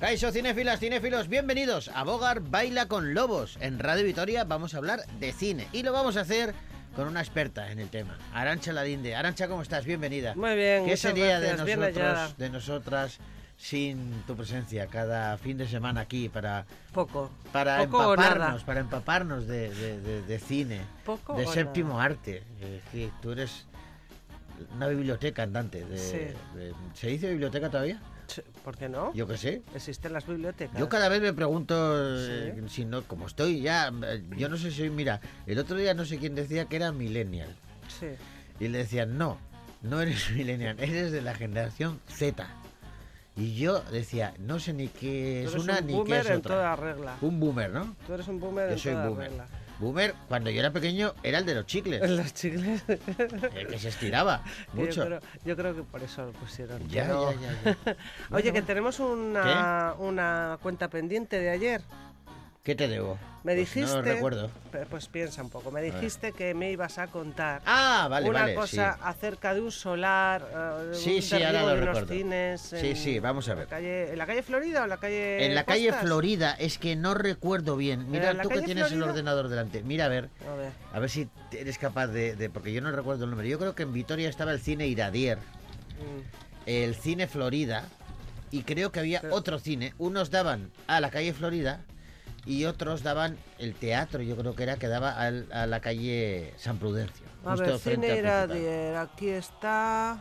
Caixo cinéfilas, cinéfilos, bienvenidos a Bogar Baila con Lobos. En Radio Vitoria vamos a hablar de cine y lo vamos a hacer con una experta en el tema, Arancha Ladinde. Arancha, ¿cómo estás? Bienvenida. Muy bien, ¿Qué muchas sería de gracias, hallada. nosotros, de nosotras, sin tu presencia cada fin de semana aquí para, Poco. para Poco empaparnos, para empaparnos de, de- de- de cine, Poco de séptimo nada. arte? Es que tú eres una biblioteca andante. Sí. ¿Se dice biblioteca todavía? ¿Por qué no? Yo qué sé. Existen las bibliotecas. Yo cada vez me pregunto eh, si no, como estoy ya, yo no sé si, mira, el otro día no sé quién decía que era millennial. Sí. Y le decían, no, no eres millennial, eres de la generación Z. Y yo decía, no sé ni qué es una un ni qué boomer es en otra. toda regla. Un boomer, ¿no? Tú eres un boomer Yo en soy toda boomer. regla. Boomer, cuando yo era pequeño, era el de los chicles, Los chicles. el que se estiraba mucho. Yo creo, yo creo que por eso lo pusieron. Ya, ya, ya, ya. Oye, Bueno, que tenemos una, una cuenta pendiente de ayer. ¿Qué te debo? Me Pues dijiste. No recuerdo. Pues piensa un poco. Me dijiste que me ibas a contar Ah, vale, una vale. cosa sí. acerca de un solar. eh, Sí, un sí, ahora lo recuerdo. cines. Sí, en sí, vamos a la ver. calle- ¿En la calle Florida o en la calle.? En la calle? Florida, es que no recuerdo bien. Mira, ¿En la tú que tienes el ordenador delante. Mira, a ver, A ver. a ver si eres capaz de, de- Porque yo no recuerdo el nombre. Yo creo que en Vitoria estaba el cine Iradier, mm, el cine Florida, y creo que había Pero- otro cine. Unos daban a la calle Florida y otros daban el teatro, yo creo que era que daba al- a la calle San Prudencio. A ver, Cine. Iradier, aquí está.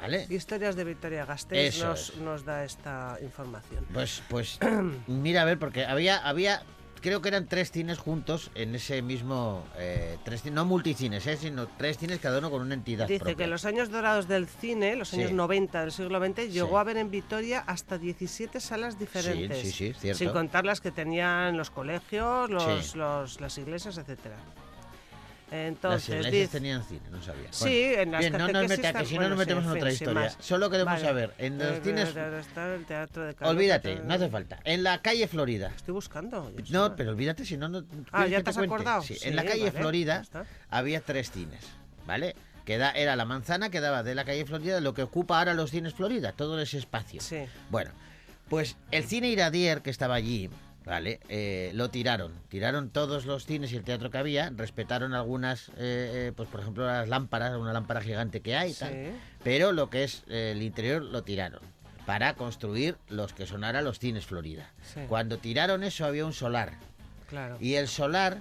¿Vale? Historias de Victoria Gasteiz nos, nos da esta información. Pues, pues, mira, a ver, porque había, había, creo que eran tres cines juntos en ese mismo, eh, tres, no multicines, eh, sino tres cines cada uno con una entidad Dice propia. que en los años dorados del cine, los Sí. años 90 del siglo XX, llegó Sí. a haber en Vitoria hasta 17 salas diferentes. sí, sí, cierto. Sin contar las que tenían los colegios, los, Sí. los- las iglesias, etcétera. Las Entonces, dice, tenían cine, no sabía. Sí, en las bien, no nos catequesis meta, que están- si no nos metemos en otra historia. más. Solo queremos Vale. saber, en los cines, está el teatro de Carlos, olvídate, no hace falta. En la calle Florida, Estoy buscando. no, pero olvídate si no, no Ah, ¿quieres ¿ya te has cuente? acordado? Sí, Sí, en la calle vale, Florida había tres cines, ¿vale? Que da- era la manzana que daba de la calle Florida lo que ocupa ahora los cines Florida, todo ese espacio. Sí. Bueno, pues el cine Iradier que estaba allí, ¿vale? Eh, lo tiraron. Tiraron todos los cines y el teatro que había, respetaron algunas, eh, eh, pues por ejemplo las lámparas, una lámpara gigante que hay, tal. Pero lo que es eh, el interior lo tiraron para construir los que son ahora los cines Florida. Sí. Cuando tiraron eso había un solar Claro. y el solar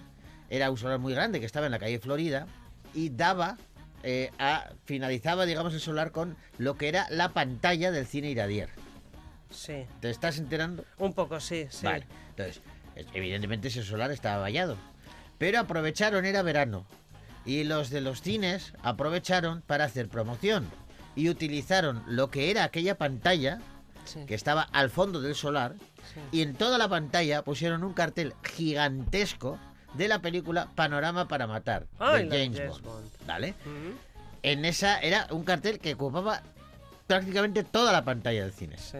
era un solar muy grande que estaba en la calle Florida y daba eh, a finalizaba digamos el solar con lo que era la pantalla del cine Iradier. Sí. ¿Te estás enterando? Un poco, sí, sí. Vale. Entonces, es- evidentemente ese solar estaba vallado. Pero aprovecharon, era verano. Y los de los cines aprovecharon para hacer promoción. Y utilizaron lo que era aquella pantalla, Sí, que estaba al fondo del solar, sí. y en toda la pantalla pusieron un cartel gigantesco de la película Panorama para Matar, Ay, de James James Bond. Bond. ¿Vale? Mm, En esa era un cartel que ocupaba prácticamente toda la pantalla del cine. Sí.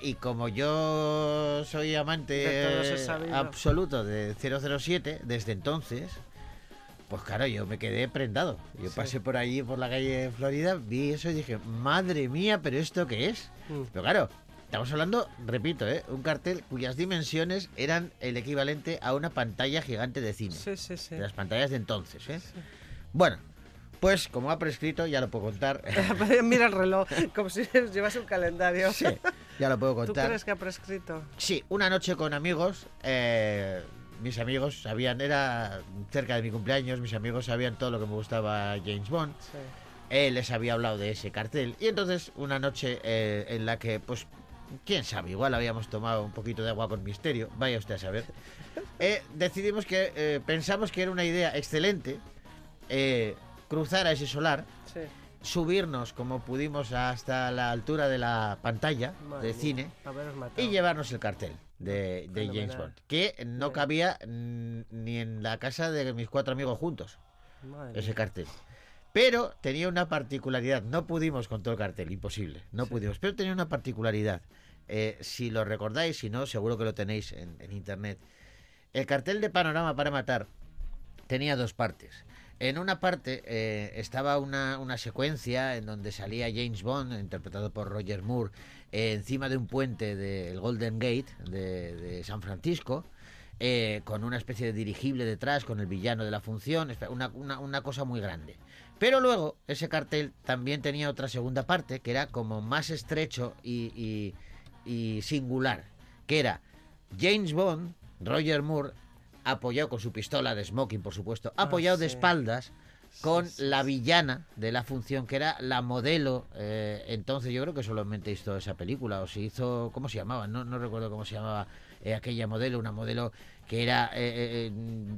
Y como yo soy amante De absoluto de 007 desde entonces, pues claro, yo me quedé prendado. Yo Sí. pasé por allí, por la calle Florida, vi eso y dije, madre mía, pero ¿esto qué es? Mm. Pero claro, estamos hablando, repito, ¿eh? un cartel cuyas dimensiones eran el equivalente a una pantalla gigante de cine. Sí, sí, sí. De las pantallas de entonces. ¿eh? Bueno, pues como ha prescrito, ya lo puedo contar. Mira el reloj, como si llevas un calendario. sí, ya lo puedo ¿Tú contar. crees que ha prescrito? Sí, una noche con amigos. eh, mis amigos sabían, era cerca de mi cumpleaños, mis amigos sabían todo lo que me gustaba James Bond. Sí. Él les había hablado de ese cartel. Y entonces, una noche eh, en la que, pues, quién sabe, igual habíamos tomado un poquito de agua con misterio, vaya usted a saber. eh, decidimos que, eh, pensamos que era una idea excelente eh, cruzar a ese solar, Sí. Subirnos como pudimos hasta la altura de la pantalla Madre de cine y llevarnos el cartel de, de James. Bond, que no cabía ni en la casa de mis cuatro amigos juntos, Madre ese cartel. Pero tenía una particularidad, no pudimos con todo el cartel, imposible, no Sí. pudimos, pero tenía una particularidad. Eh, si lo recordáis, si no, seguro que lo tenéis en, en internet. El cartel de Panorama para Matar tenía dos partes. En una parte eh, estaba una, secuencia en donde salía James Bond, interpretado por Roger Moore, eh, encima de un puente del Golden Gate de, San Francisco, eh, con una especie de dirigible detrás, con el villano de la función, una- una cosa muy grande. Pero luego ese cartel también tenía otra segunda parte que era como más estrecho y, y- y singular, que era James Bond, Roger Moore, apoyado con su pistola de smoking, por supuesto, apoyado de sí. espaldas con la villana de la función, que era la modelo. eh, entonces yo creo que solamente hizo esa película, o se hizo, ¿cómo se llamaba? No, no recuerdo cómo se llamaba eh, aquella modelo, una modelo que era eh, eh, eh,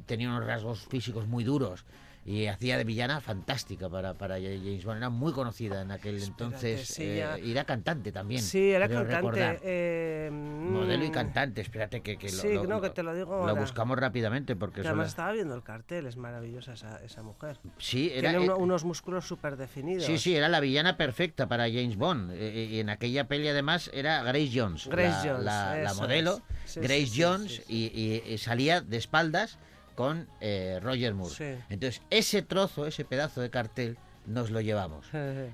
tenía unos rasgos físicos muy duros. Y hacía de villana fantástica para, para James Bond. Era muy conocida en aquel Espérate, entonces. sí, eh, y era cantante también. Sí, era cantante. eh, Modelo y mm, cantante. Espérate que, que lo, Sí, lo- no, lo- que te lo digo lo ahora. buscamos rápidamente porque Que además estaba viendo el cartel, es maravillosa esa, esa mujer. Sí, era, Tiene eh, uno- unos músculos súper definidos. Sí, sí, era la villana perfecta para James Bond. Eh, Y en aquella peli además era Grace Jones. Grace la, Jones, la- modelo. Sí, Grace Jones y salía de espaldas con eh, Roger Moore. Sí. Entonces, ese trozo, ese pedazo de cartel, nos lo llevamos.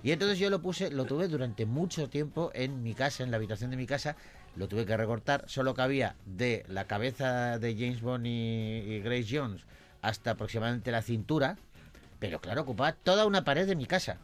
Y entonces yo lo puse, lo tuve durante mucho tiempo en mi casa, en la habitación de mi casa, lo tuve que recortar, solo cabía de la cabeza de James Bond y, y Grace Jones hasta aproximadamente la cintura, pero claro, ocupaba toda una pared de mi casa.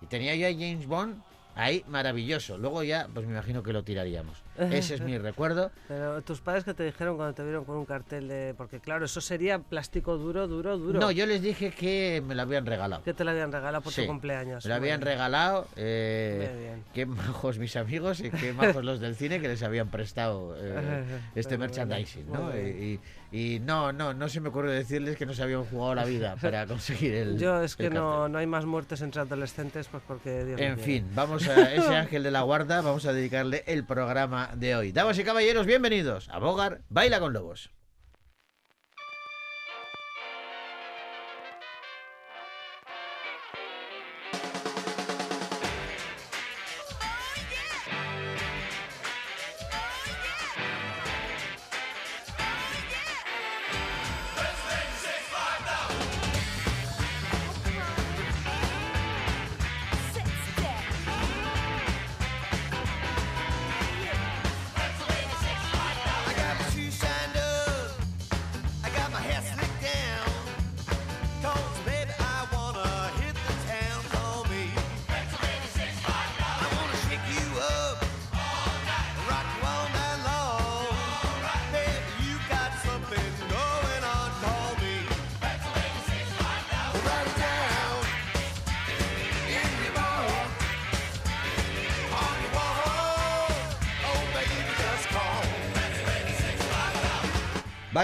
Y tenía yo a James Bond ahí maravilloso. Luego ya, pues me imagino que lo tiraríamos. Ese es mi recuerdo. Pero tus padres que te dijeron cuando te vieron con un cartel de... Porque claro, eso sería plástico duro, duro, duro. No, yo les dije que me lo habían regalado. Que te lo habían regalado por Sí, tu cumpleaños. Me lo habían bien. regalado. eh, Muy bien. qué majos mis amigos y qué majos los del cine que les habían prestado eh, este Muy bien, merchandising, ¿no? Y, y no, no, no se me ocurre decirles que no se habían jugado la vida para conseguir el. Yo es que no, no hay más muertes entre adolescentes pues porque Dios En fin, vamos a ese ángel de la guarda, vamos a dedicarle el programa de hoy. Damas y caballeros, bienvenidos a Bogar Baila con Lobos.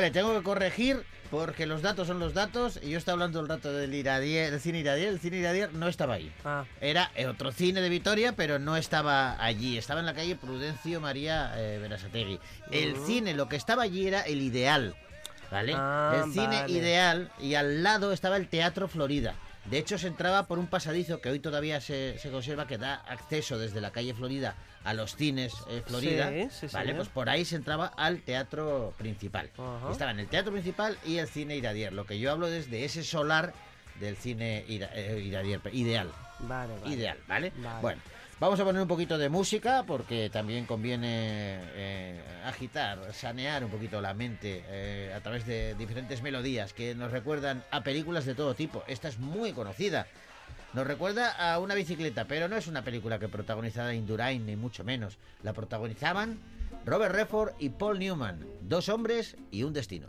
Vale, tengo que corregir porque los datos son los datos y yo estaba hablando el rato del Iradier, del cine Iradier, el cine Iradier no estaba ahí. Ah, Era otro cine de Vitoria, pero no estaba allí. Estaba en la calle Prudencio María eh, Berasategui. El cine, lo que estaba allí era el ideal. ¿Vale? Ah, el cine vale. ideal y al lado estaba el Teatro Florida. De hecho, se entraba por un pasadizo que hoy todavía se, se conserva, que da acceso desde la calle Florida a los cines eh, Florida. Sí, sí, vale, señor. pues por ahí se entraba al teatro principal. Estaban el teatro principal y el cine Iradier. Lo que yo hablo es de ese solar del cine Ira- eh, Iradier, ideal vale, vale. ideal, ¿vale? Vale. Bueno, vamos a poner un poquito de música porque también conviene eh, agitar, sanear un poquito la mente eh, a través de diferentes melodías que nos recuerdan a películas de todo tipo. Esta es muy conocida. Nos recuerda a una bicicleta, pero no es una película que protagonizada Indurain, ni mucho menos. La protagonizaban Robert Redford y Paul Newman, dos hombres y un destino.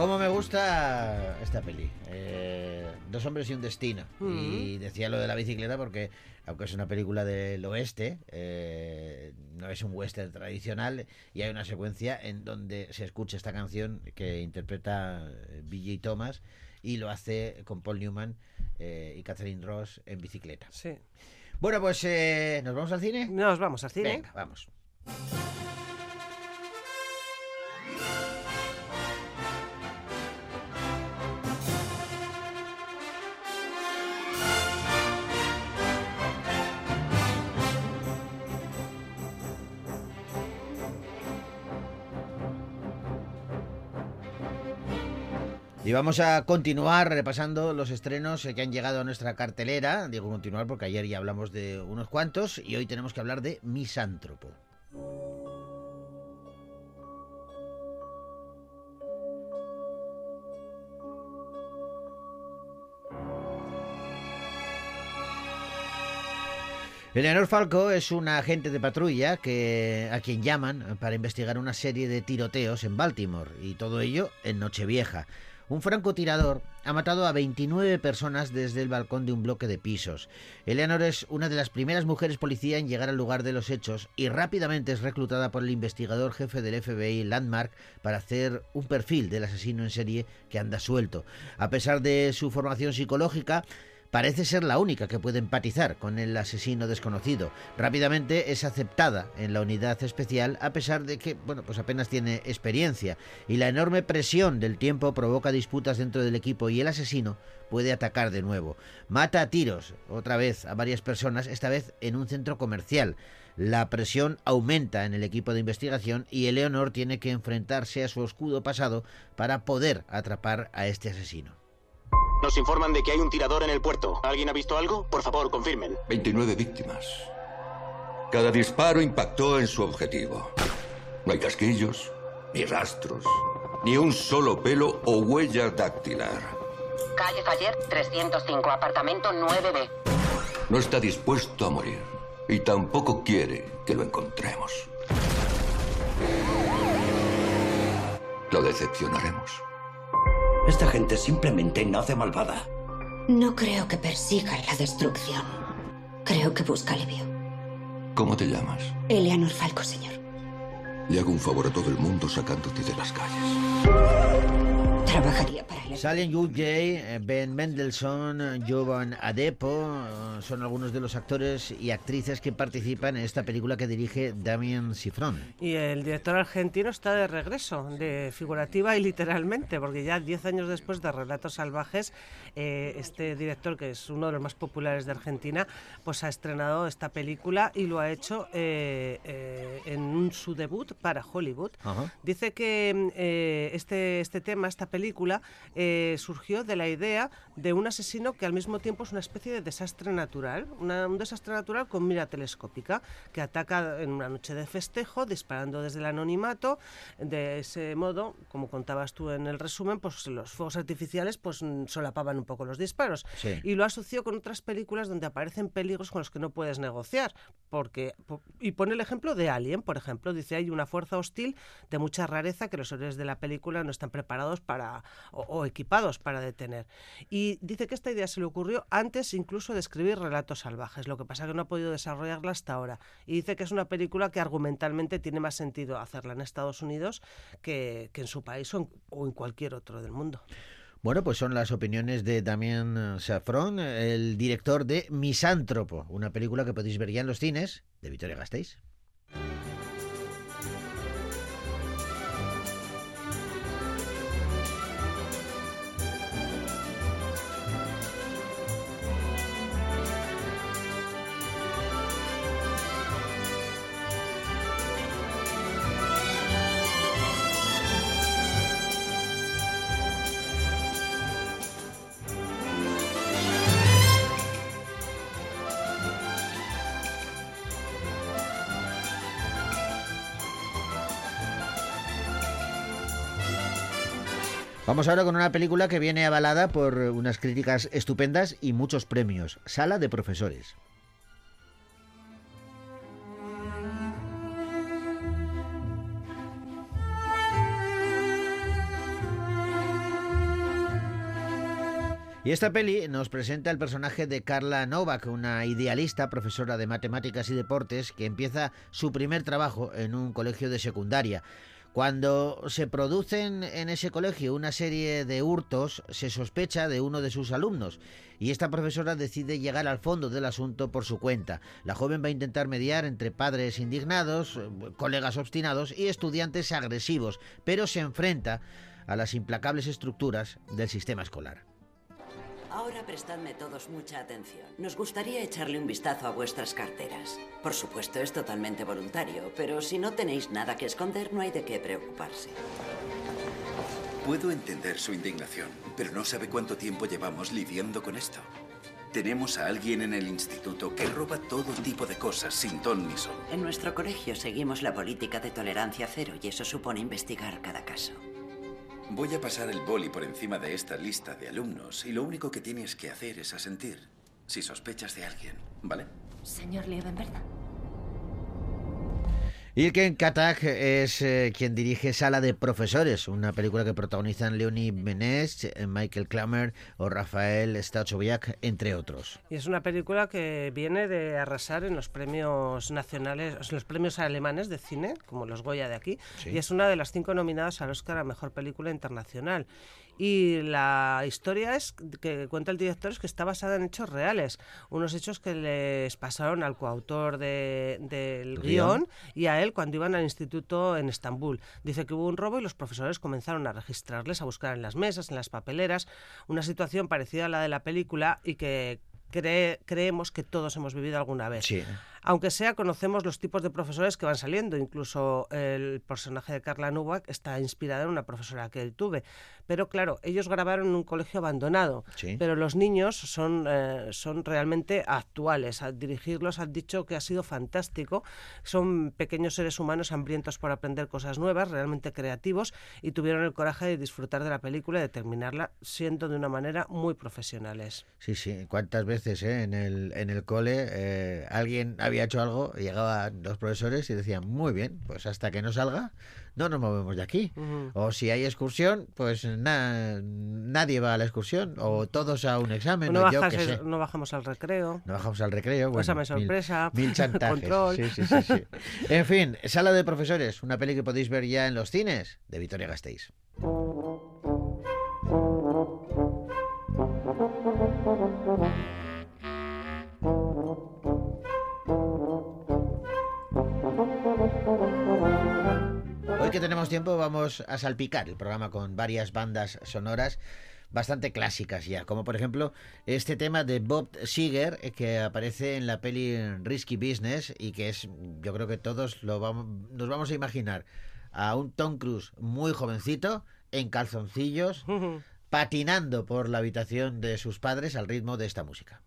¿Cómo me gusta esta peli? Eh, dos hombres y un destino. Y decía lo de la bicicleta porque, aunque es una película del oeste, eh, no es un western tradicional y hay una secuencia en donde se escucha esta canción que interpreta eh, B.J. Thomas y lo hace con Paul Newman eh, y Catherine Ross en bicicleta. Sí. Bueno, pues ¿nos vamos al cine? Nos vamos al cine. Venga, vamos. Y vamos a continuar repasando los estrenos eh, que han llegado a nuestra cartelera. Digo continuar porque ayer ya hablamos de unos cuantos y hoy tenemos que hablar de Misántropo. Eleanor Falco es una agente de patrulla que, a quien llaman para investigar una serie de tiroteos en Baltimore y todo ello en Nochevieja. Un francotirador ha matado a 29 personas desde el balcón de un bloque de pisos. Eleanor es una de las primeras mujeres policía en llegar al lugar de los hechos y rápidamente es reclutada por el investigador jefe del FBI Landmark para hacer un perfil del asesino en serie que anda suelto. A pesar de su formación psicológica, parece ser la única que puede empatizar con el asesino desconocido. Rápidamente es aceptada en la unidad especial a pesar de que, bueno, pues apenas tiene experiencia y la enorme presión del tiempo provoca disputas dentro del equipo y el asesino puede atacar de nuevo. Mata a tiros otra vez a varias personas, esta vez en un centro comercial. La presión aumenta en el equipo de investigación y Eleonor tiene que enfrentarse a su oscuro pasado para poder atrapar a este asesino. Nos informan de que hay un tirador en el puerto. ¿Alguien ha visto algo? Por favor, confirmen. 29 víctimas. Cada disparo impactó en su objetivo. No hay casquillos, ni rastros, ni un solo pelo o huella dactilar. Calle Faller, 305, apartamento 9B. No está dispuesto a morir y tampoco quiere que lo encontremos. Lo decepcionaremos. Esta gente simplemente nace malvada. No creo que persiga la destrucción. Creo que busca alivio. ¿Cómo te llamas? Eleanor Falco, señor. Le hago un favor a todo el mundo sacándote de las calles. Trabajaría para él. Salen Jay, eh, Ben Mendelssohn, Jovan Adepo, eh, son algunos de los actores y actrices que participan en esta película que dirige Damien Sifron. Y el director argentino está de regreso, de figurativa y literalmente, porque ya 10 años después de Relatos Salvajes, eh, este director, que es uno de los más populares de Argentina, pues ha estrenado esta película y lo ha hecho eh, eh, en un, su debut para Hollywood. Ajá. Dice que eh, este, este tema, esta película, película eh, surgió de la idea de un asesino que al mismo tiempo es una especie de desastre natural, una- un desastre natural con mira telescópica, que ataca en una noche de festejo, disparando desde el anonimato. De ese modo, como contabas tú en el resumen, pues los fuegos artificiales pues solapaban un poco los disparos. Sí. Y lo asoció con otras películas donde aparecen peligros con los que no puedes negociar. Porque, po- y pone el ejemplo de Alien, por ejemplo. Dice, hay una fuerza hostil de mucha rareza que los héroes de la película no están preparados para, o, o equipados para detener. Y dice que esta idea se le ocurrió antes incluso de escribir relatos salvajes, lo que pasa que no ha podido desarrollarla hasta ahora. Y dice que es una película que argumentalmente tiene más sentido hacerla en Estados Unidos que, que en su país o en, o en cualquier otro del mundo. Bueno, pues son las opiniones de Damien Safron, el director de Misántropo, una película que podéis ver ya en los cines de Victoria Gasteiz. Vamos ahora con una película que viene avalada por unas críticas estupendas y muchos premios. Sala de profesores. Y esta peli nos presenta el personaje de Carla Novak, una idealista, profesora de matemáticas y deportes, que empieza su primer trabajo en un colegio de secundaria. Cuando se producen en ese colegio una serie de hurtos, se sospecha de uno de sus alumnos y esta profesora decide llegar al fondo del asunto por su cuenta. La joven va a intentar mediar entre padres indignados, colegas obstinados y estudiantes agresivos, pero se enfrenta a las implacables estructuras del sistema escolar. Ahora prestadme todos mucha atención. Nos gustaría echarle un vistazo a vuestras carteras. Por supuesto, es totalmente voluntario, pero si no tenéis nada que esconder, no hay de qué preocuparse. Puedo entender su indignación, pero no sabe cuánto tiempo llevamos lidiando con esto. Tenemos a alguien en el instituto que roba todo tipo de cosas sin ton ni son. En nuestro colegio seguimos la política de tolerancia cero y eso supone investigar cada caso. Voy a pasar el boli por encima de esta lista de alumnos y lo único que tienes que hacer es asentir si sospechas de alguien, ¿vale? Señor Liebenberg. Ilken Katak es eh, quien dirige Sala de Profesores, una película que protagonizan Leonie Benes, eh, Michael Klammer o Rafael Stachowiak, entre otros. Y es una película que viene de arrasar en los premios nacionales, los premios alemanes de cine, como los Goya de aquí, Sí. y es una de las cinco nominadas al Oscar a Mejor Película Internacional. Y la historia es que cuenta el director es que está basada en hechos reales, unos hechos que les pasaron al coautor de- del El guion guion. y a él cuando iban al instituto en Estambul. Dice que hubo un robo y los profesores comenzaron a registrarles, a buscar en las mesas, en las papeleras, una situación parecida a la de la película y que cree- creemos que todos hemos vivido alguna vez. Sí. Aunque sea, conocemos los tipos de profesores que van saliendo. Incluso el personaje de Carla Nubak está inspirada en una profesora que él tuve. Pero claro, ellos grabaron en un colegio abandonado. Sí. Pero los niños son, eh, son realmente actuales. Al dirigirlos han dicho que ha sido fantástico. Son pequeños seres humanos hambrientos por aprender cosas nuevas, realmente creativos, y tuvieron el coraje de disfrutar de la película y de terminarla siendo de una manera muy profesionales. Sí, sí. ¿Cuántas veces eh, en, el, en el cole eh, alguien había hecho algo, llegaban los profesores y decían, muy bien, pues hasta que no salga, no nos movemos de aquí. O si hay excursión, pues na- nadie va a la excursión, o todos a un examen, no, o yo bajas qué el- sé. no bajamos al recreo. No bajamos al recreo. Bueno, Pásame mil- sorpresa, Mil, chantajes. control. Sí, sí, sí, sí. En fin, Sala de Profesores, una peli que podéis ver ya en los cines de Victoria Gasteiz. Hoy que tenemos tiempo vamos a salpicar el programa con varias bandas sonoras bastante clásicas ya, como por ejemplo este tema de Bob Seger eh, que aparece en la peli Risky Business y que es, yo creo que todos lo vamos, nos vamos a imaginar a un Tom Cruise muy jovencito en calzoncillos, patinando por la habitación de sus padres al ritmo de esta música.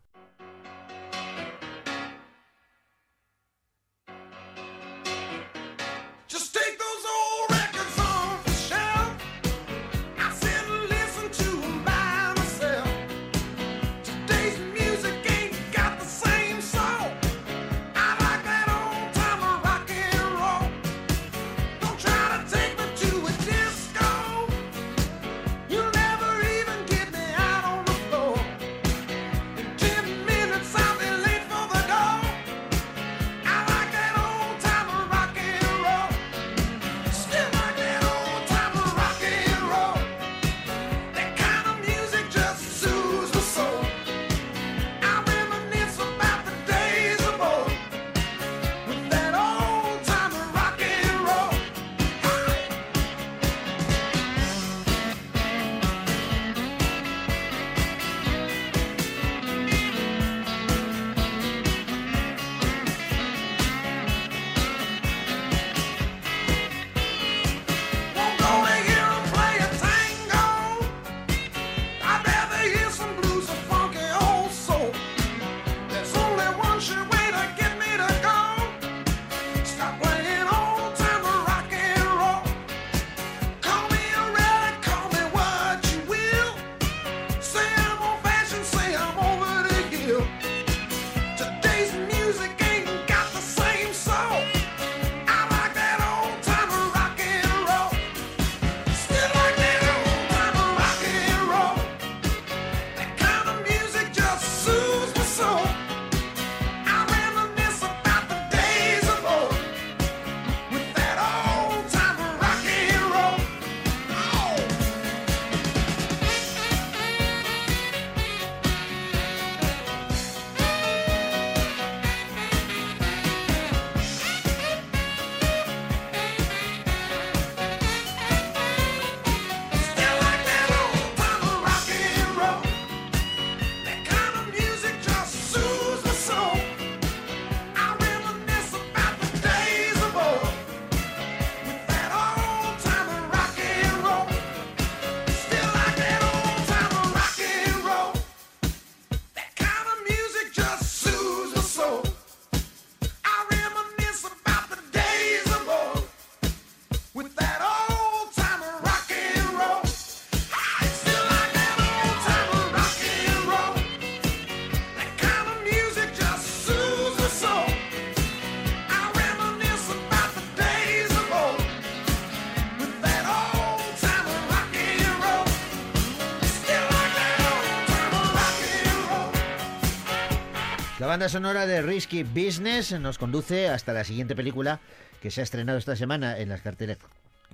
Banda sonora de Risky Business nos conduce hasta la siguiente película que se ha estrenado esta semana en las carteleras.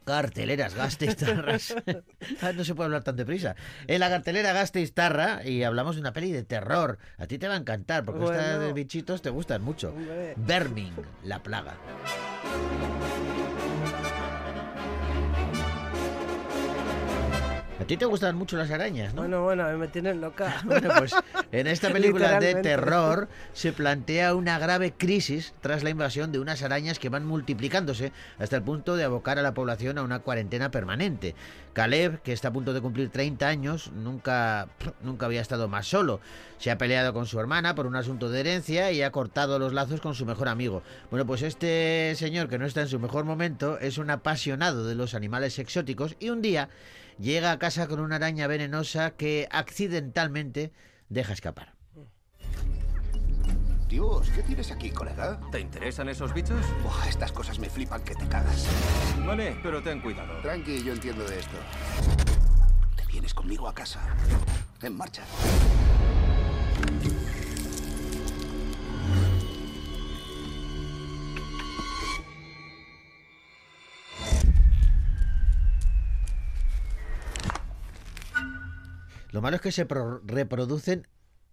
Carteleras Gasteiztarras. Ah, no se puede hablar tan deprisa. En la cartelera Gasteiztarra y hablamos de una peli de terror. A ti te va a encantar porque estas Bueno. de bichitos te gustan mucho. Hombre. Verming, la plaga. A ti te gustan mucho las arañas, ¿no? Bueno, bueno, me tienen loca. Bueno, pues en esta película de terror se plantea una grave crisis tras la invasión de unas arañas que van multiplicándose hasta el punto de abocar a la población a una cuarentena permanente. Caleb, que está a punto de cumplir 30 años, nunca, nunca había estado más solo. Se ha peleado con su hermana por un asunto de herencia y ha cortado los lazos con su mejor amigo. Bueno, pues este señor que no está en su mejor momento es un apasionado de los animales exóticos y un día llega a casa con una araña venenosa que accidentalmente deja escapar. Dios, ¿qué tienes aquí, colega? ¿Te interesan esos bichos? Buah, estas cosas me flipan que te cagas. Vale, pero ten cuidado. Tranqui, yo entiendo de esto. Te vienes conmigo a casa. En marcha. Lo malo es que se pro- reproducen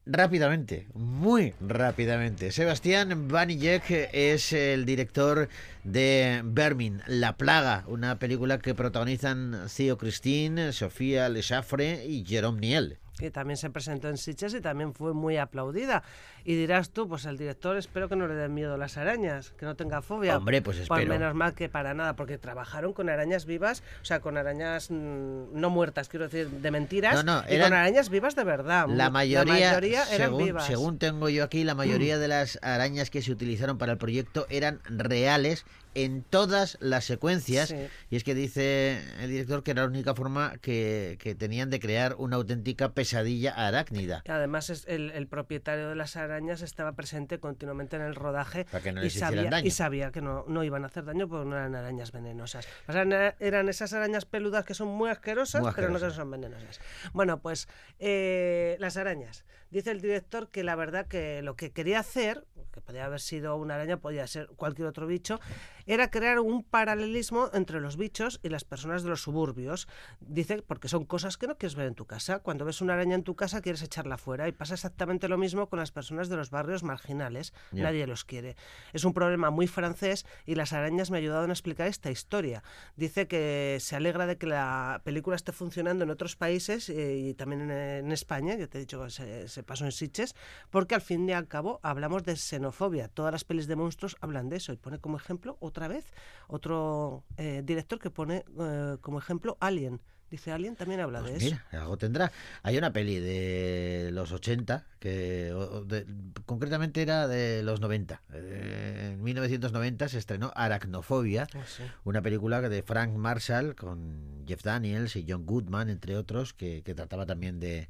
rápidamente, muy rápidamente. Sebastián Banijek es el director de Vermin, La Plaga, una película que protagonizan Theo Christine, Sofía Le Chaffre y Jerome Niel. Que también se presentó en Sitges y también fue muy aplaudida. Y dirás tú, pues el director espero que no le den miedo las arañas, que no tenga fobia. Hombre, pues espero. menos mal que para nada, porque trabajaron con arañas vivas, o sea, con arañas mm, no muertas, quiero decir, de mentiras, No, no, y eran- con arañas vivas de verdad. La mayoría, eran según, vivas. Según tengo yo aquí, la mayoría de las arañas que se utilizaron para el proyecto eran reales en todas las secuencias. Sí. Y es que dice el director que era la única forma que, que tenían de crear una auténtica pesadilla arácnida. Además, es el, el propietario de las arañas estaba presente continuamente en el rodaje Para que no y, sabía, daño. y sabía que no, no iban a hacer daño porque no eran arañas venenosas. O sea, eran, esas arañas peludas que son muy asquerosas, Muy pero no que son venenosas. Bueno, pues eh, las arañas. Dice el director que la verdad que lo que quería hacer, que podía haber sido una araña, podía ser cualquier otro bicho, era crear un paralelismo entre los bichos y las personas de los suburbios. Dice, porque son cosas que no quieres ver en tu casa. Cuando ves una araña en tu casa quieres echarla fuera y pasa exactamente lo mismo con las personas de los barrios marginales. Nadie los quiere. Es un problema muy francés y las arañas me ayudaron a explicar esta historia. Dice que se alegra de que la película esté funcionando en otros países eh, y también en, España, ya te he dicho que se, se pasó en Sitges, porque al fin y al cabo hablamos de xenofobia. Todas las pelis de monstruos hablan de eso y pone como ejemplo otra vez otro eh, director que pone eh, como ejemplo Alien. Dice Alien también habla de Pues eso. mira, algo tendrá. Hay una peli de los 80, que de- concretamente era de los 90. Eh, en 1990 se estrenó Aracnofobia, Ah, sí. una película de Frank Marshall con Jeff Daniels y John Goodman, entre otros, que, que trataba también de,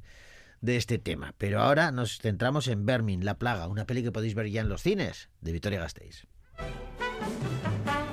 de este tema. Pero ahora nos centramos en Vermin, La Plaga, una peli que podéis ver ya en los cines, de Victoria Gasteiz. Thank you.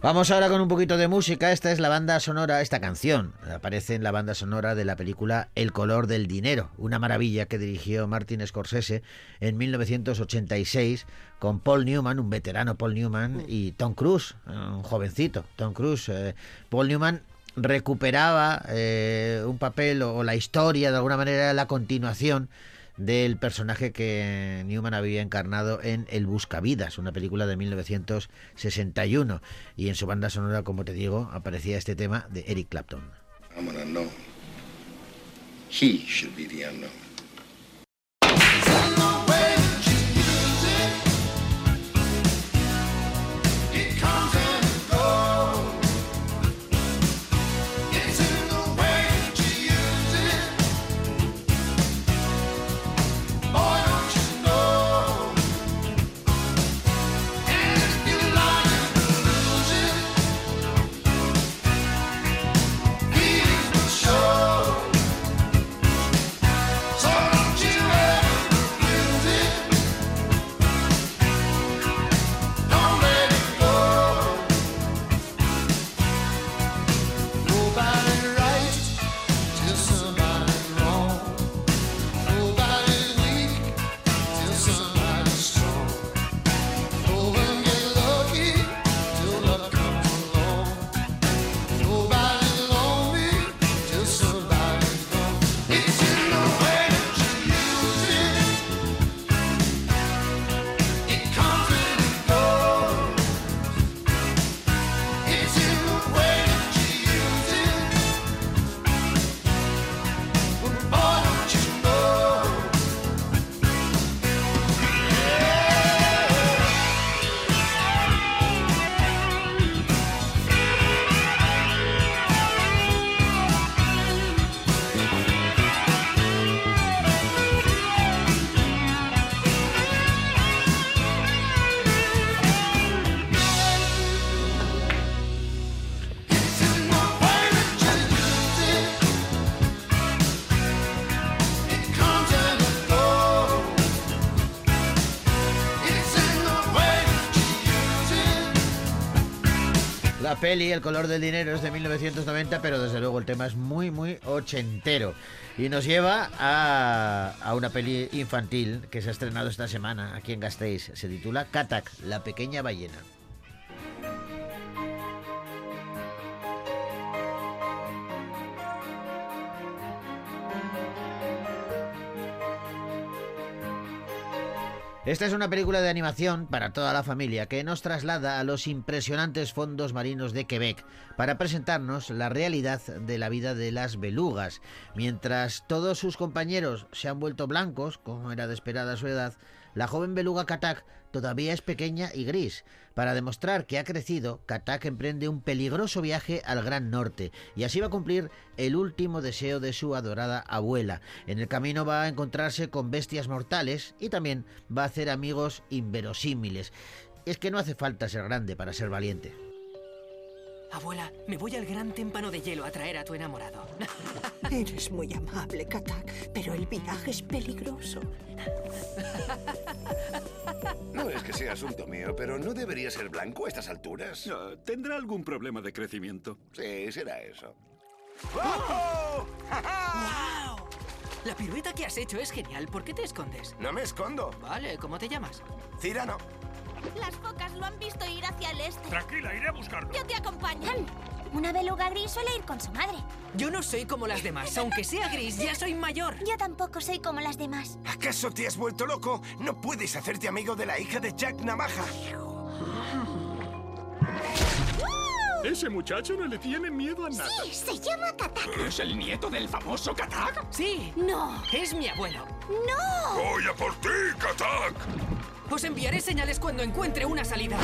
Vamos ahora con un poquito de música. Esta es la banda sonora, esta canción aparece en la banda sonora de la película El color del dinero, una maravilla que dirigió Martin Scorsese en 1986 con Paul Newman, un veterano Paul Newman, y Tom Cruise, un jovencito Tom Cruise. Eh, Paul Newman recuperaba eh, un papel o, o la historia, de alguna manera, la continuación del personaje que Newman había encarnado en El Buscavidas, una película de 1961. Y en su banda sonora, como te digo, aparecía este tema de Eric Clapton. Peli El color del dinero es de 1990, pero desde luego el tema es muy, muy ochentero. Y nos lleva a, a una peli infantil que se ha estrenado esta semana aquí en Gasteiz. Se titula Katak, la pequeña ballena. Esta es una película de animación para toda la familia que nos traslada a los impresionantes fondos marinos de Quebec para presentarnos la realidad de la vida de las belugas. Mientras todos sus compañeros se han vuelto blancos, como era de esperar a su edad, la joven beluga Katak todavía es pequeña y gris. Para demostrar que ha crecido, Katak emprende un peligroso viaje al Gran Norte y así va a cumplir el último deseo de su adorada abuela. En el camino va a encontrarse con bestias mortales y también va a hacer amigos inverosímiles. Es que no hace falta ser grande para ser valiente. Abuela, me voy al gran témpano de hielo a traer a tu enamorado. Eres muy amable, Katak, pero el viaje es peligroso. No es que sea asunto mío, pero ¿no debería ser blanco a estas alturas? No, tendrá algún problema de crecimiento. Sí, será eso. ¡Wow! La pirueta que has hecho es genial. ¿Por qué te escondes? No me escondo. Vale, ¿cómo te llamas? Cirano. Las focas lo han visto ir hacia el este. Tranquila, iré a buscarlo. Yo te acompaño. Una beluga gris suele ir con su madre. Yo no soy como las demás. Aunque sea gris, ya soy mayor. Yo tampoco soy como las demás. ¿Acaso te has vuelto loco? No puedes hacerte amigo de la hija de Jack Navaja. Ese muchacho no le tiene miedo a nada. Sí, se llama Katak. ¿Es el nieto del famoso Katak? Sí. No. Es mi abuelo. ¡No! Voy a por ti, Katak. Os enviaré señales cuando encuentre una salida.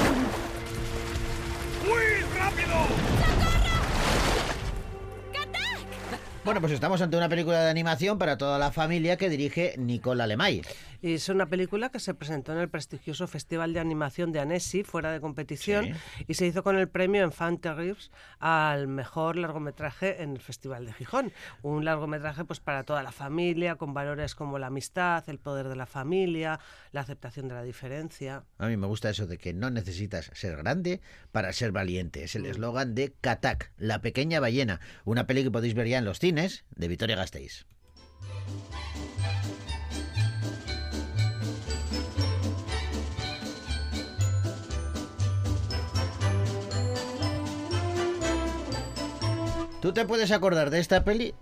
¡Muy rápido! Bueno, pues estamos ante una película de animación para toda la familia que dirige Nicole Alemay. Y es una película que se presentó en el prestigioso Festival de Animación de Annecy, fuera de competición, Sí. y se hizo con el premio Infante Reeves al mejor largometraje en el Festival de Gijón. Un largometraje pues para toda la familia, con valores como la amistad, el poder de la familia, la aceptación de la diferencia. A mí me gusta eso de que no necesitas ser grande para ser valiente. Es el eslogan de Katak, la pequeña ballena. Una peli que podéis ver ya en los cines de Vitoria Gasteiz. Tú te puedes acordar de esta peli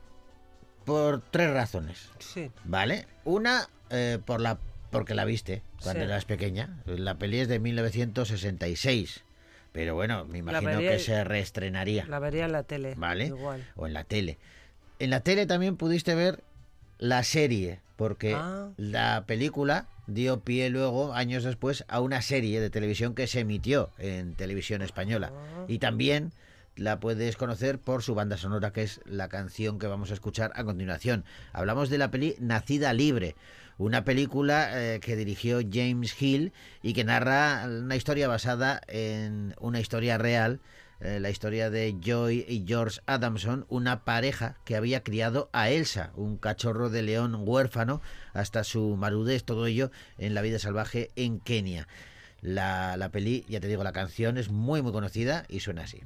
por tres razones. Sí. ¿Vale? Una, eh, por la, porque la viste cuando Sí. eras pequeña. La peli es de 1966. Pero bueno, me imagino vería que se reestrenaría. La vería en la tele. ¿Vale? Igual. O en la tele. En la tele también pudiste ver la serie, porque Ah. la película dio pie luego, años después, a una serie de televisión que se emitió en televisión española. Ah. Y también la puedes conocer por su banda sonora, que es la canción que vamos a escuchar a continuación. Hablamos de la peli Nacida Libre, una película eh, que dirigió James Hill y que narra una historia basada en una historia real, eh, la historia de Joy y George Adamson, una pareja que había criado a Elsa, un cachorro de león huérfano, hasta su marudez, todo ello en la vida salvaje en Kenia. La, la peli, ya te digo, la canción es muy muy conocida y suena así.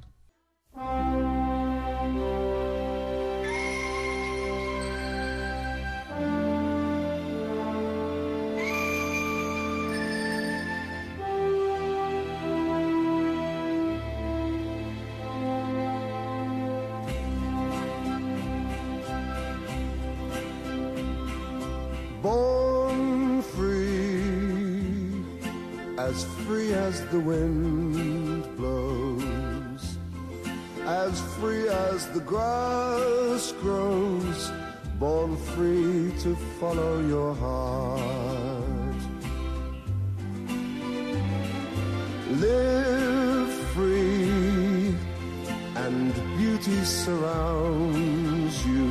Born free, as free as the wind blows, as free as the grass grows, born free to follow your heart. Live free, and beauty surrounds you.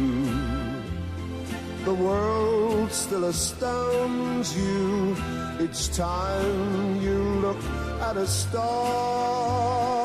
The world still astounds you each time you look at a star.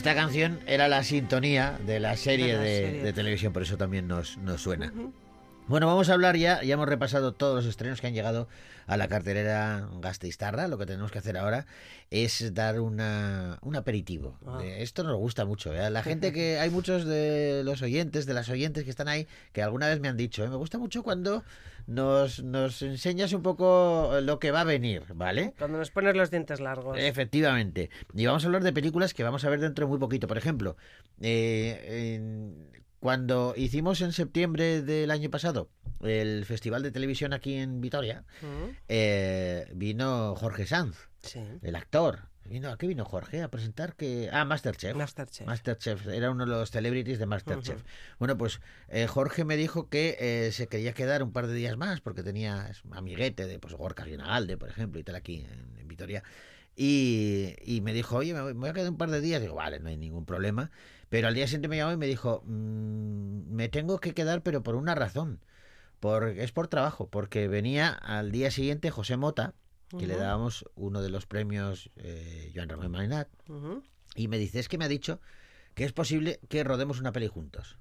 Esta canción era la sintonía de la serie De la de, serie. de televisión, por eso también nos, nos suena. Bueno, vamos a hablar ya, ya hemos repasado todos los estrenos que han llegado a la cartelera Gasteiztarra. Lo que tenemos que hacer ahora es dar una, un aperitivo. Ah. Eh, Esto nos gusta mucho. ¿eh? La gente que hay muchos de los oyentes, de las oyentes que están ahí, que alguna vez me han dicho, ¿eh? me gusta mucho cuando nos, nos enseñas un poco lo que va a venir, ¿vale? Cuando nos pones los dientes largos. Efectivamente. Y vamos a hablar de películas que vamos a ver dentro de muy poquito. Por ejemplo, eh, cuando hicimos en septiembre del año pasado el festival de televisión aquí en Vitoria, Mm, eh, vino Jorge Sanz, Sí. el actor. Vino, ¿A qué vino Jorge? A presentar que... Ah, Masterchef. Masterchef. Masterchef. Era uno de los celebrities de Masterchef. Ujú. Bueno, pues eh, Jorge me dijo que eh, se quería quedar un par de días más porque tenía amiguete de pues, Gorka Guinagalde, por ejemplo, y tal aquí en, en Vitoria. Y, y me dijo, oye, me voy a quedar un par de días. Digo, vale, no hay ningún problema. Pero al día siguiente me llamó y me dijo, "Mm, me tengo que quedar, pero por una razón. Por, es por trabajo, porque venía al día siguiente José Mota, que le dábamos uno de los premios eh, Joan Ramón Mainat, Ujú. y me dice, es que me ha dicho que es posible que rodemos una peli juntos.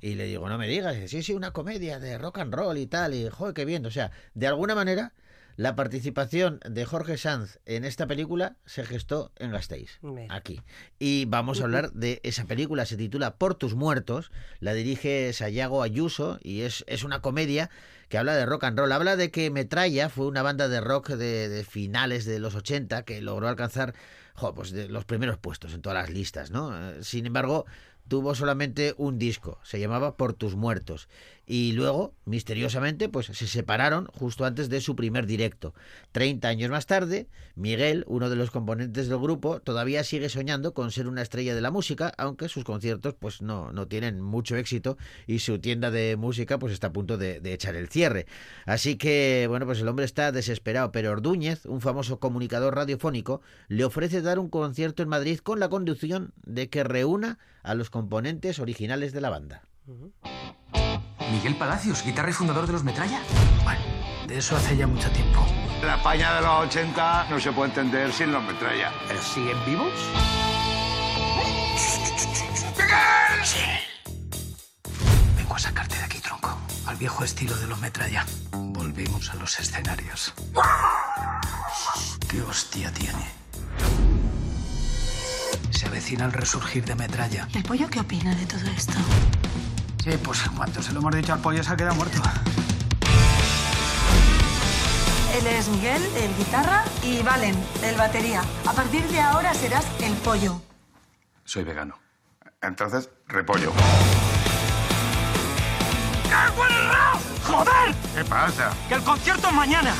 Y le digo, no me digas, y dice, sí, sí, una comedia de rock and roll y tal, y joder, qué bien. O sea, de alguna manera, la participación de Jorge Sanz en esta película se gestó en Gasteiz, aquí. Y vamos a hablar de esa película, se titula Por tus muertos, la dirige Sayago Ayuso y es, es una comedia que habla de rock and roll. Habla de que Metralla fue una banda de rock de, de finales de los 80 que logró alcanzar jo, pues de los primeros puestos en todas las listas, ¿no? Eh, Sin embargo, tuvo solamente un disco, se llamaba Por tus muertos. Y luego, misteriosamente, pues se separaron justo antes de su primer directo. Treinta años más tarde, Miguel, uno de los componentes del grupo, todavía sigue soñando con ser una estrella de la música, aunque sus conciertos pues no, no tienen mucho éxito y su tienda de música pues está a punto de, echar el cierre. Así que, bueno, pues el hombre está desesperado, pero Ordúñez, un famoso comunicador radiofónico, le ofrece dar un concierto en Madrid con la condición de que reúna a los componentes originales de la banda. Miguel Palacios, guitarra y fundador de los Metralla. Bueno, de eso hace ya mucho tiempo. La España de los 80 no se puede entender sin los metralla. ¿Pero siguen vivos? Vengo a sacarte de aquí, tronco. Al viejo estilo de los Metralla. Volvemos a los escenarios. ¿Qué hostia tiene? Se avecina el resurgir de Metralla. ¿El pollo qué opina de todo esto? Sí, pues en cuanto se lo hemos dicho al pollo se ha quedado muerto. Él es Miguel, el guitarra, y Valen, el batería. A partir de ahora serás el pollo. Soy vegano. Entonces, repollo. ¡Joder! ¿Qué pasa? ¡Que el concierto es mañana!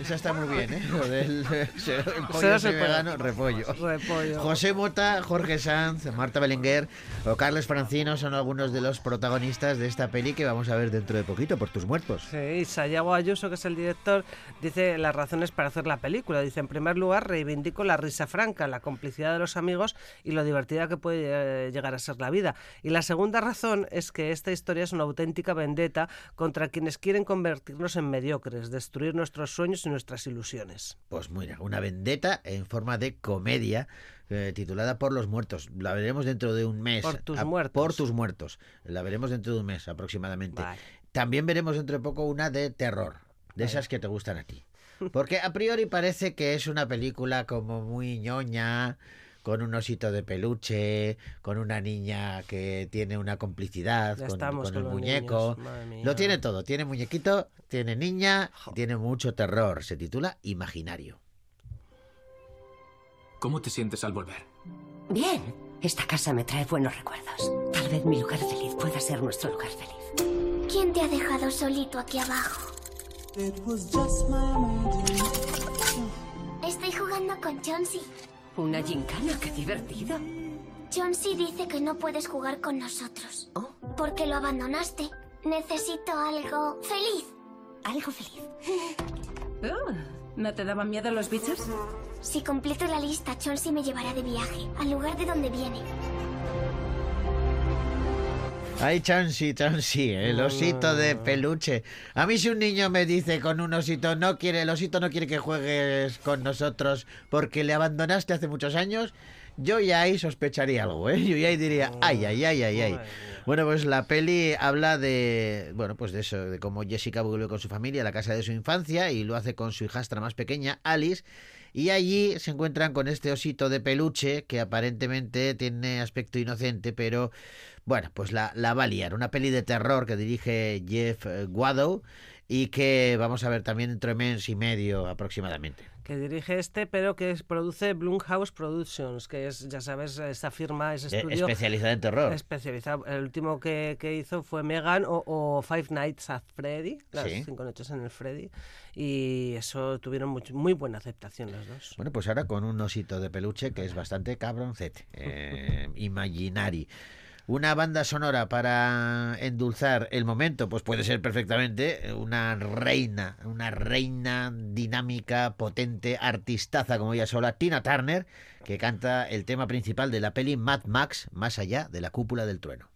Esa está muy bien, ¿eh? Lo del el pollo soy repollo. vegano, repollo. Repollo. José Mota, Jorge Sanz, Marta Belenguer o Carles Francino son algunos de los protagonistas de esta peli que vamos a ver dentro de poquito, por tus muertos. Sí, Sayago Ayuso, que es el director, dice las razones para hacer la película. Dice, en primer lugar, reivindico la risa franca, la complicidad de los amigos y lo divertida que puede eh, llegar a ser la vida. Y la segunda razón es que esta historia es una auténtica vendetta contra quienes quieren convertirnos en mediocres, destruir nuestros sueños y nuestras ilusiones. Pues mira, una vendetta en forma de comedia eh, titulada Por los muertos. La veremos dentro de un mes. Por tus A- muertos. Por tus muertos. La veremos dentro de un mes aproximadamente. También veremos dentro de poco una de terror, de esas que te gustan a ti. Porque a priori parece que es una película como muy ñoña, con un osito de peluche, con una niña que tiene una complicidad Ya con, estamos con con el muñeco. niños. Lo tiene todo, tiene muñequito, tiene niña, y tiene mucho terror. Se titula Imaginario. ¿Cómo te sientes al volver? Bien, esta casa me trae buenos recuerdos. Tal vez mi lugar feliz pueda ser nuestro lugar feliz. ¿Quién te ha dejado solito aquí abajo? Estoy jugando con Chauncey. Una gincana, qué divertido. Chauncey dice que no puedes jugar con nosotros. Porque lo abandonaste. Necesito algo feliz. Algo feliz. Oh, ¿No te daban miedo los bichos? Si completo la lista, Chauncey me llevará de viaje, al lugar de donde viene. Ay, Chansey, Chansey, el osito de peluche. A mí si un niño me dice con un osito, no quiere, el osito no quiere que juegues con nosotros porque le abandonaste hace muchos años, yo ya ahí sospecharía algo, ¿eh? Yo ya ahí diría, ay, ay, ay, ay, ay. Bueno, pues la peli habla de, bueno, pues de eso, de cómo Jessica vuelve con su familia a la casa de su infancia y lo hace con su hijastra más pequeña, Alice, y allí se encuentran con este osito de peluche que aparentemente tiene aspecto inocente, pero bueno, pues la, la va a liar. Una peli de terror que dirige Jeff eh, Wadow y que vamos a ver también dentro de mes y medio aproximadamente. que dirige este, pero que produce Blumhouse Productions, que es, ya sabes, esa firma, ese Eh, estudio. especializada en terror. Especializado. El último que, que hizo fue Megan o, o Five Nights at Freddy, las Sí. cinco noches en el Freddy, y eso tuvieron muy buena aceptación los dos. Bueno, pues ahora con un osito de peluche que es bastante cabroncete. Eh, Imaginary. Una banda sonora para endulzar el momento, pues puede ser perfectamente una reina, una reina dinámica, potente, artistaza como ella sola, Tina Turner, que canta el tema principal de la peli Mad Max, más allá de la cúpula del trueno.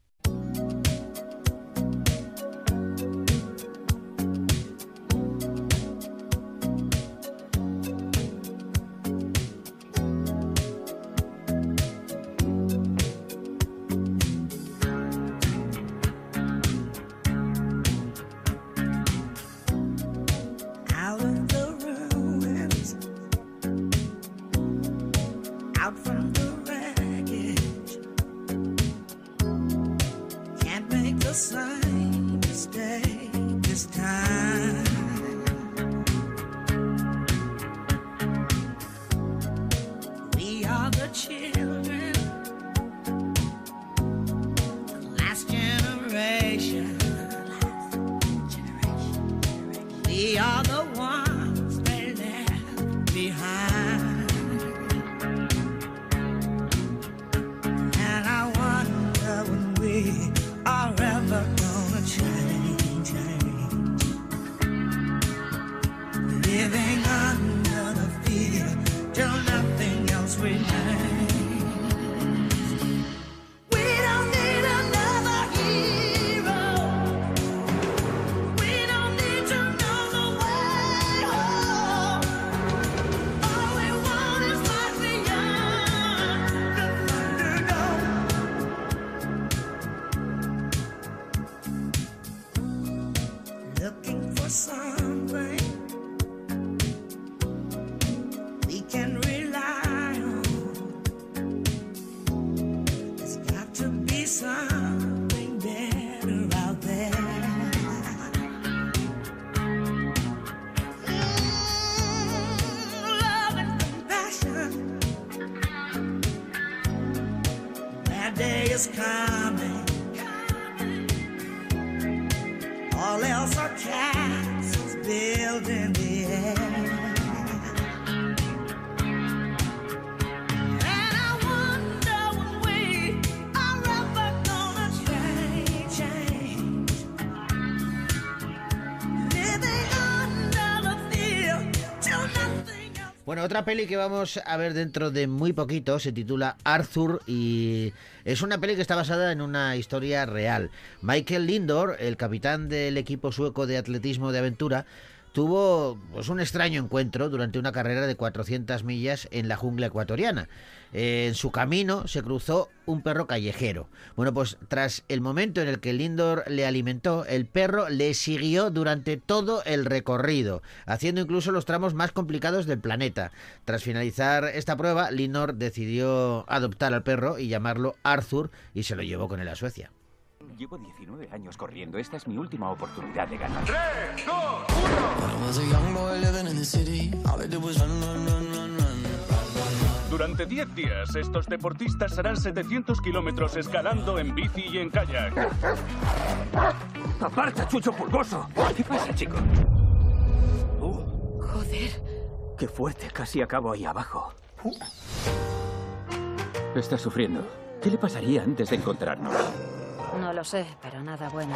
Is coming. All else are castles built Bueno, otra peli que vamos a ver dentro de muy poquito se titula Arthur y es una peli que está basada en una historia real. Michael Lindor, el capitán del equipo sueco de atletismo de aventura, tuvo pues, un extraño encuentro durante una carrera de 400 millas en la jungla ecuatoriana. Eh, en su camino se cruzó un perro callejero. Bueno, pues tras el momento en el que Lindor le alimentó, el perro le siguió durante todo el recorrido, haciendo incluso los tramos más complicados del planeta. Tras finalizar esta prueba, Lindor decidió adoptar al perro y llamarlo Arthur y se lo llevó con él a Suecia. Llevo 19 años corriendo. Esta es mi última oportunidad de ganar. was a young boy living in the city. All I did was run, run, run, run, run. Durante 10 días, estos deportistas harán 700 kilómetros escalando en bici y en kayak. ¡Aparta, chucho pulgoso! ¿Qué pasa, chico? Joder. Qué fuerte, casi acabo ahí abajo. Está sufriendo. ¿Qué le pasaría antes de encontrarnos? No lo sé, pero nada bueno.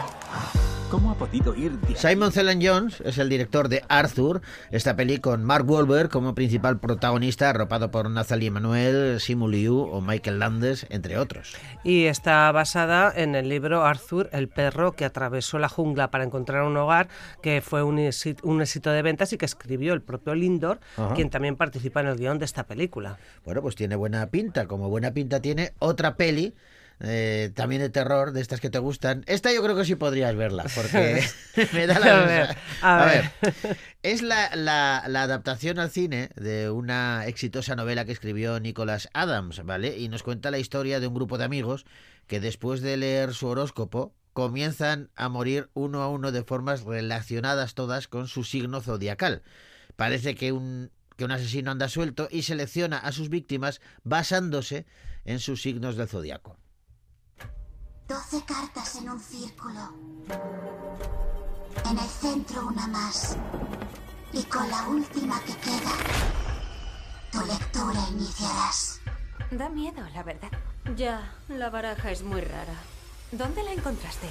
¿Cómo ha podido ir Simon Cellan Jones es el director de Arthur, esta peli con Mark Wahlberg como principal protagonista, arropado por Nathalie Emmanuel, Simu Liu o Michael Landes, entre otros. Y está basada en el libro Arthur, el perro que atravesó la jungla para encontrar un hogar, que fue un éxito, un éxito de ventas y que escribió el propio Lindor, Ajá. quien también participa en el guion de esta película. Bueno, pues tiene buena pinta, como buena pinta tiene otra peli. Eh, también de terror, de estas que te gustan. Esta yo creo que sí podrías verla, porque me da la A ver, a A ver. ver, es la, la- la adaptación al cine de una exitosa novela que escribió Nicholas Adams, ¿vale? Y nos cuenta la historia de un grupo de amigos que después de leer su horóscopo comienzan a morir uno a uno de formas relacionadas todas con su signo zodiacal. Parece que un, que un asesino anda suelto y selecciona a sus víctimas basándose en sus signos del zodiaco. Doce cartas en un círculo. En el centro una más. Y con la última que queda, tu lectura iniciarás. Da miedo, la verdad. Ya, la baraja es muy rara. ¿Dónde la encontraste?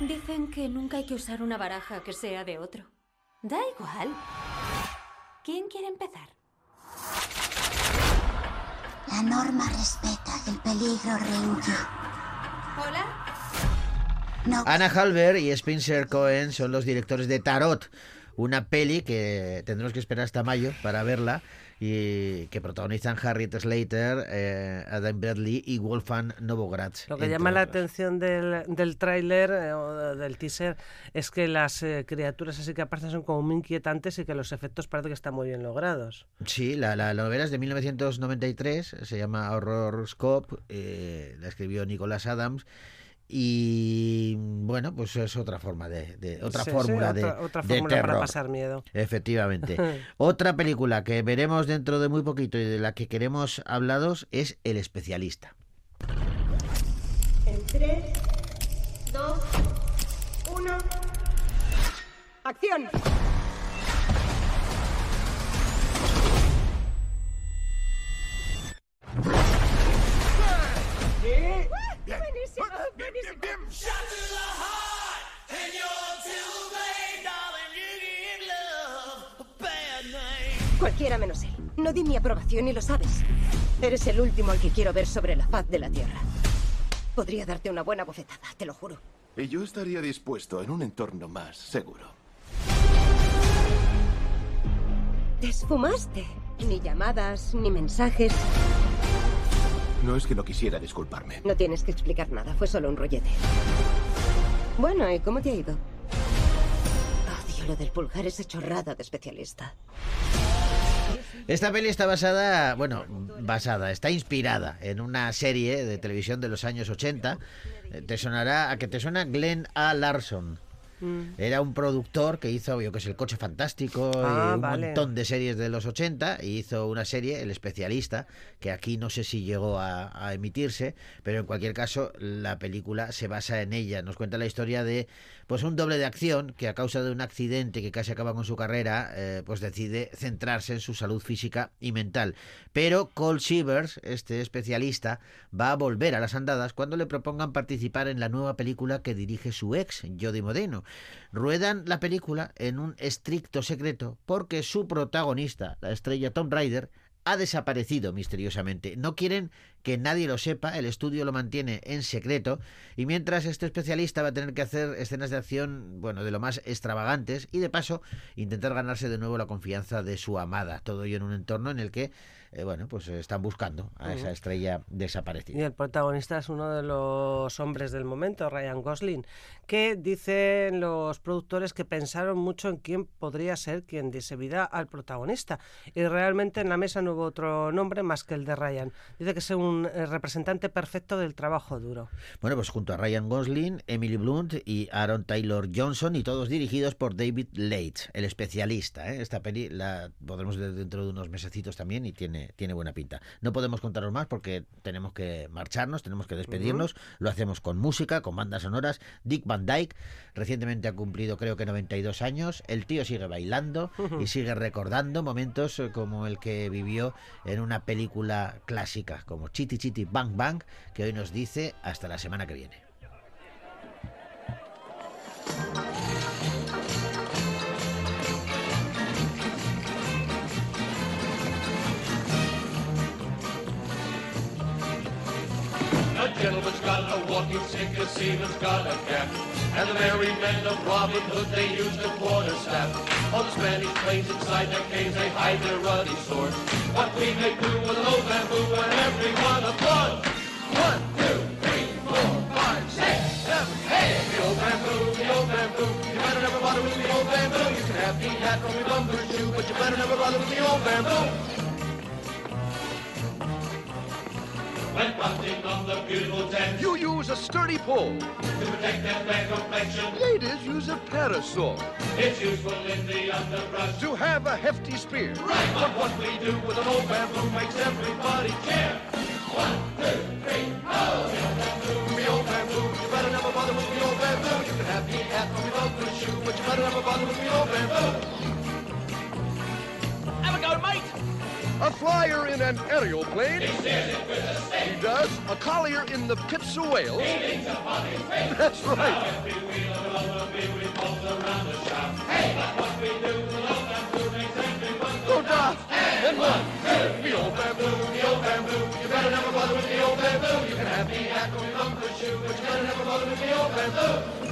Dicen que nunca hay que usar una baraja que sea de otro. Da igual. ¿Quién quiere empezar? La norma respeta, el peligro rehuye. ¿Hola? No, Anna Halber y Spencer Cohen son los directores de Tarot, una peli que tendremos que esperar hasta mayo para verla y que protagonizan Harriet Slater, eh, Adam Bradley y Wolfgang Novogratz. Lo que llama la atención del, del tráiler eh, o del teaser es que las eh, criaturas así que aparecen son como muy inquietantes y que los efectos parece que están muy bien logrados. Sí, la, la novela es de 1993, se llama Horror Scope, la escribió Nicholas Adams. Y bueno, pues es otra forma de, de- otra Sí, sí, fórmula de, otra- otra de fórmula para terror. pasar miedo. Efectivamente. otra película que veremos dentro de muy poquito y de la que queremos hablaros es El especialista. En 3, 2, 1. ¡Acción! Bien, ¡Buenísimo! ¡Buenísimo! Cualquiera menos él. No di mi aprobación y lo sabes. Eres el último al que quiero ver sobre la faz de la Tierra. Podría darte una buena bofetada, te lo juro. Y yo estaría dispuesto en un entorno más seguro. Te esfumaste. Ni llamadas, ni mensajes. No es que no quisiera disculparme. No tienes que explicar nada, fue solo un rollete. Bueno, ¿y cómo te ha ido? Odio lo del pulgar, esa chorrada de especialista. Esta peli está basada, bueno, basada, está inspirada en una serie de televisión de los años 80. Eh, Te sonará, a que te suena Glenn A. Larson. Era un productor que hizo, yo que sé, El Coche Fantástico Ah, y un vale. montón de series de los 80 y hizo una serie, El Especialista, que aquí no sé si llegó a, a emitirse, pero en cualquier caso la película se basa en ella. Nos cuenta la historia de pues un doble de acción que a causa de un accidente que casi acaba con su carrera, eh, pues decide centrarse en su salud física y mental. Pero Cole Shivers, este especialista, va a volver a las andadas cuando le propongan participar en la nueva película que dirige su ex, Jody Modeno. Ruedan la película en un estricto secreto porque su protagonista, la estrella Tom Ryder, ha desaparecido misteriosamente. No quieren que nadie lo sepa, el estudio lo mantiene en secreto y mientras este especialista va a tener que hacer escenas de acción, bueno, de lo más extravagantes y de paso intentar ganarse de nuevo la confianza de su amada, todo ello en un entorno en el que, eh, bueno, pues eh, están buscando a esa estrella Y desaparecida. el protagonista es uno de los hombres del momento, Ryan Gosling, que dicen los productores que pensaron mucho en quién podría ser quien diese vida al protagonista. Y realmente en la mesa no hubo otro nombre más que el de Ryan. Dice que es un un eh, representante perfecto del trabajo duro. Bueno, pues junto a Ryan Gosling, Emily Blunt y Aaron Taylor Johnson y todos dirigidos por David Leitch, el especialista. ¿eh? Esta peli la podremos ver dentro de unos mesecitos también y tiene, tiene buena pinta. No podemos contaros más porque tenemos que marcharnos, tenemos que despedirnos. Lo hacemos con música, con bandas sonoras. Dick Van Dyke recientemente ha cumplido creo que 92 años. El tío sigue bailando y sigue recordando momentos eh, como el que vivió en una película clásica como Chitty Chitty Bang Bang que hoy nos dice hasta la semana que viene. And the merry men of Robin Hood, they used a quarterstaff. On the Spanish plains inside their caves, they hide their ruddy swords. What we make do with an old bamboo, and everyone applauds. One, two, three, four, five, six, seven, hey! The old bamboo, the old bamboo. You better never bother with the old bamboo. You can have the hat from your bumper shoe, but you better never bother with the old bamboo. When hunting on the beautiful Thames, You use a sturdy pole. to protect their fair complexion, Ladies use a parasol. it's useful in the underbrush. To have a hefty spear. Right, but what we do with an old bamboo makes everybody care. One, two, three, oh! The old bamboo, the old bamboo. You better never bother with the old bamboo. You can have the hat from your bumper shoe, but you better never bother with the old bamboo. Have a go, mate. A flyer in an aerial plane. He does. A collier in the pits of Wales. That's right. Go down. And one, two, the old bamboo, the old bamboo. You better never bother with the old bamboo. You can have the at going on for shoe, but you better never bother with the old bamboo.